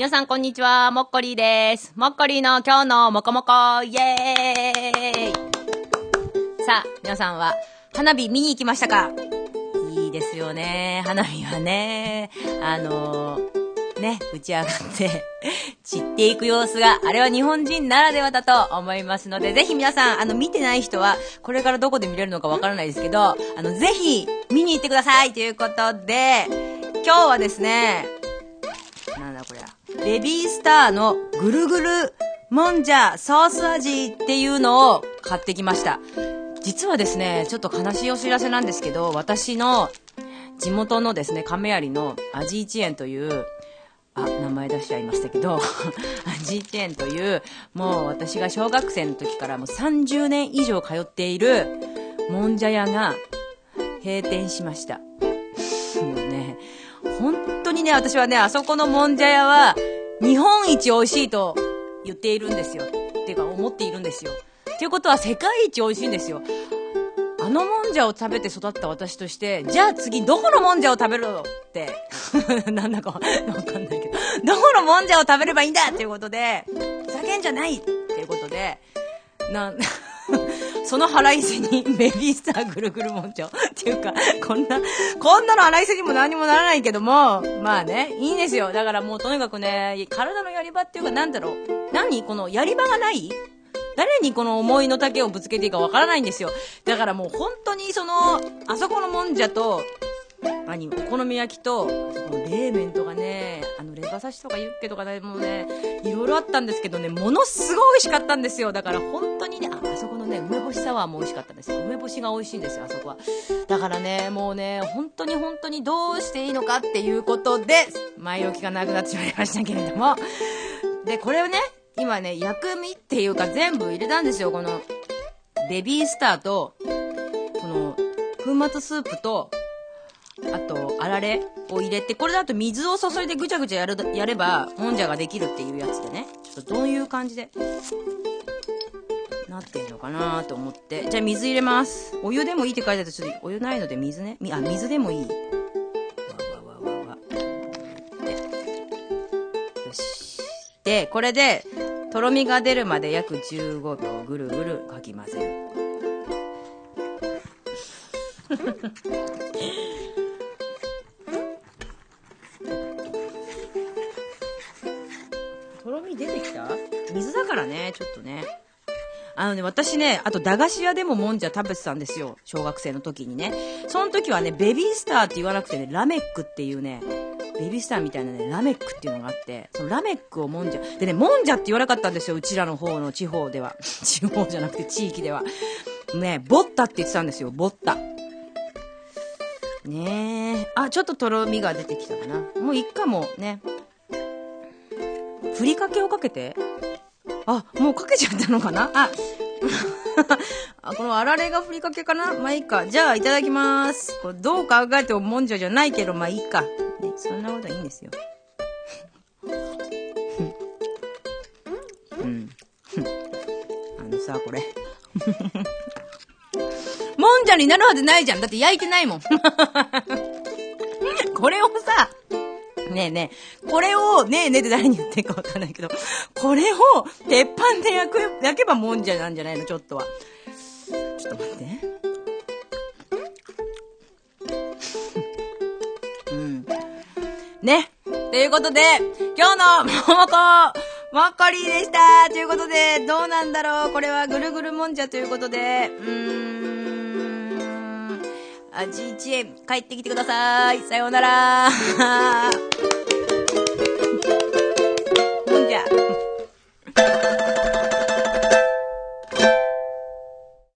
皆さんこんにちは、もっこりーです。もっこりーの今日のもこもこイエーイさあ、皆さんは花火見に行きましたか？いいですよね。花火はね。あのー、ね、打ち上がって散っていく様子が、あれは日本人ならではだと思いますので、ぜひ皆さん、あの、見てない人は、これからどこで見れるのかわからないですけど、あの、ぜひ、見に行ってくださいということで、今日はですね、ベビースターのぐるぐるもんじゃソース味っていうのを買ってきました。実はですね、ちょっと悲しいお知らせなんですけど、私の地元のですね、亀有の味一園という、あ、名前出しちゃいましたけど、味一園という、もう私が小学生の時からもう30年以上通っているもんじゃ屋が閉店しました。もうね、本当にね、私はね、あそこのもんじゃ屋は、日本一美味しいと言っているんですよ。っていうか、思っているんですよ。っていうことは世界一美味しいんですよ。あのもんじゃを食べて育った私として、じゃあ次どこのもんじゃを食べるのって、なんだかわかんないけど、どこのもんじゃを食べればいいんだっていうことで、叫んじゃないっていうことで、な、その腹いせにベビースターぐるぐるもんじゃっていうか、こんな、こんなの腹いせにも何にもならないけども、まあね、いいんですよ。だからもうとにかくね、体のやり場っていうかなんだろう。何このやり場がない？誰にこの思いの丈をぶつけていいかわからないんですよ。だからもう本当にその、あそこのもんじゃと、何、お好み焼きと、その冷麺とかね、あの、レバ刺しとかユッケとかね、もうね、いろいろあったんですけどね、ものすごい美味しかったんですよ。だから本当にね、あ、あそこのね、梅干しサワーも美味しかったですよ。梅干しが美味しいんですよ、あそこは。だからね、もうね、本当に本当にどうしていいのかっていうことで、前置きがなくなってしまいましたけれども。で、これをね、今ね、薬味っていうか全部入れたんですよ、この、ベビースターと、この、粉末スープと、あと、あられを入れて、これだと水を注いでぐちゃぐちゃやる、やれば、もんじゃができるっていうやつでね。ちょっとどういう感じで、なってんのかなと思って。じゃあ水入れます。お湯でもいいって書いてあると、ちょっとお湯ないので水ね。あ、水でもいい。わわわわわ。で。よし。で、これで、とろみが出るまで約15秒ぐるぐるかき混ぜる。からね、ちょっとね。あのね、私ね、あと駄菓子屋でももんじゃ食べてたんですよ。小学生の時にね。その時はね、ベビースターって言わなくてね、ラメックっていうね、ベビースターみたいなね、ラメックっていうのがあって、そのラメックをもんじゃ、でね、もんじゃって言わなかったんですよ、うちらの方の地方では。地方じゃなくて地域では。ね、ボッタって言ってたんですよ、ボッタ。ねえ。あ、ちょっととろみが出てきたかな。もういっかもね。ふりかけをかけてあ、もうかけちゃったのかな？あ、あ、このあられがふりかけかな？まあいいか。じゃあいただきます。これどう考えてももんじゃじゃないけど、まあいいか。ね、そんなことはいいんですよ。うん。あのさ、これ。もんじゃになるはずないじゃん。だって焼いてないもん。これをさ、ねえねえ、これを、ねえねえって誰に言ってるかわかんないけど、これを鉄板で焼く、焼けばもんじゃなんじゃないのちょっとは。ちょっと待って。うん。ね。ということで、今日のももこ、もっこりでしたということで、どうなんだろうこれはぐるぐるもんじゃということで、うーん。あ、G1 円帰ってきてください。さようなら。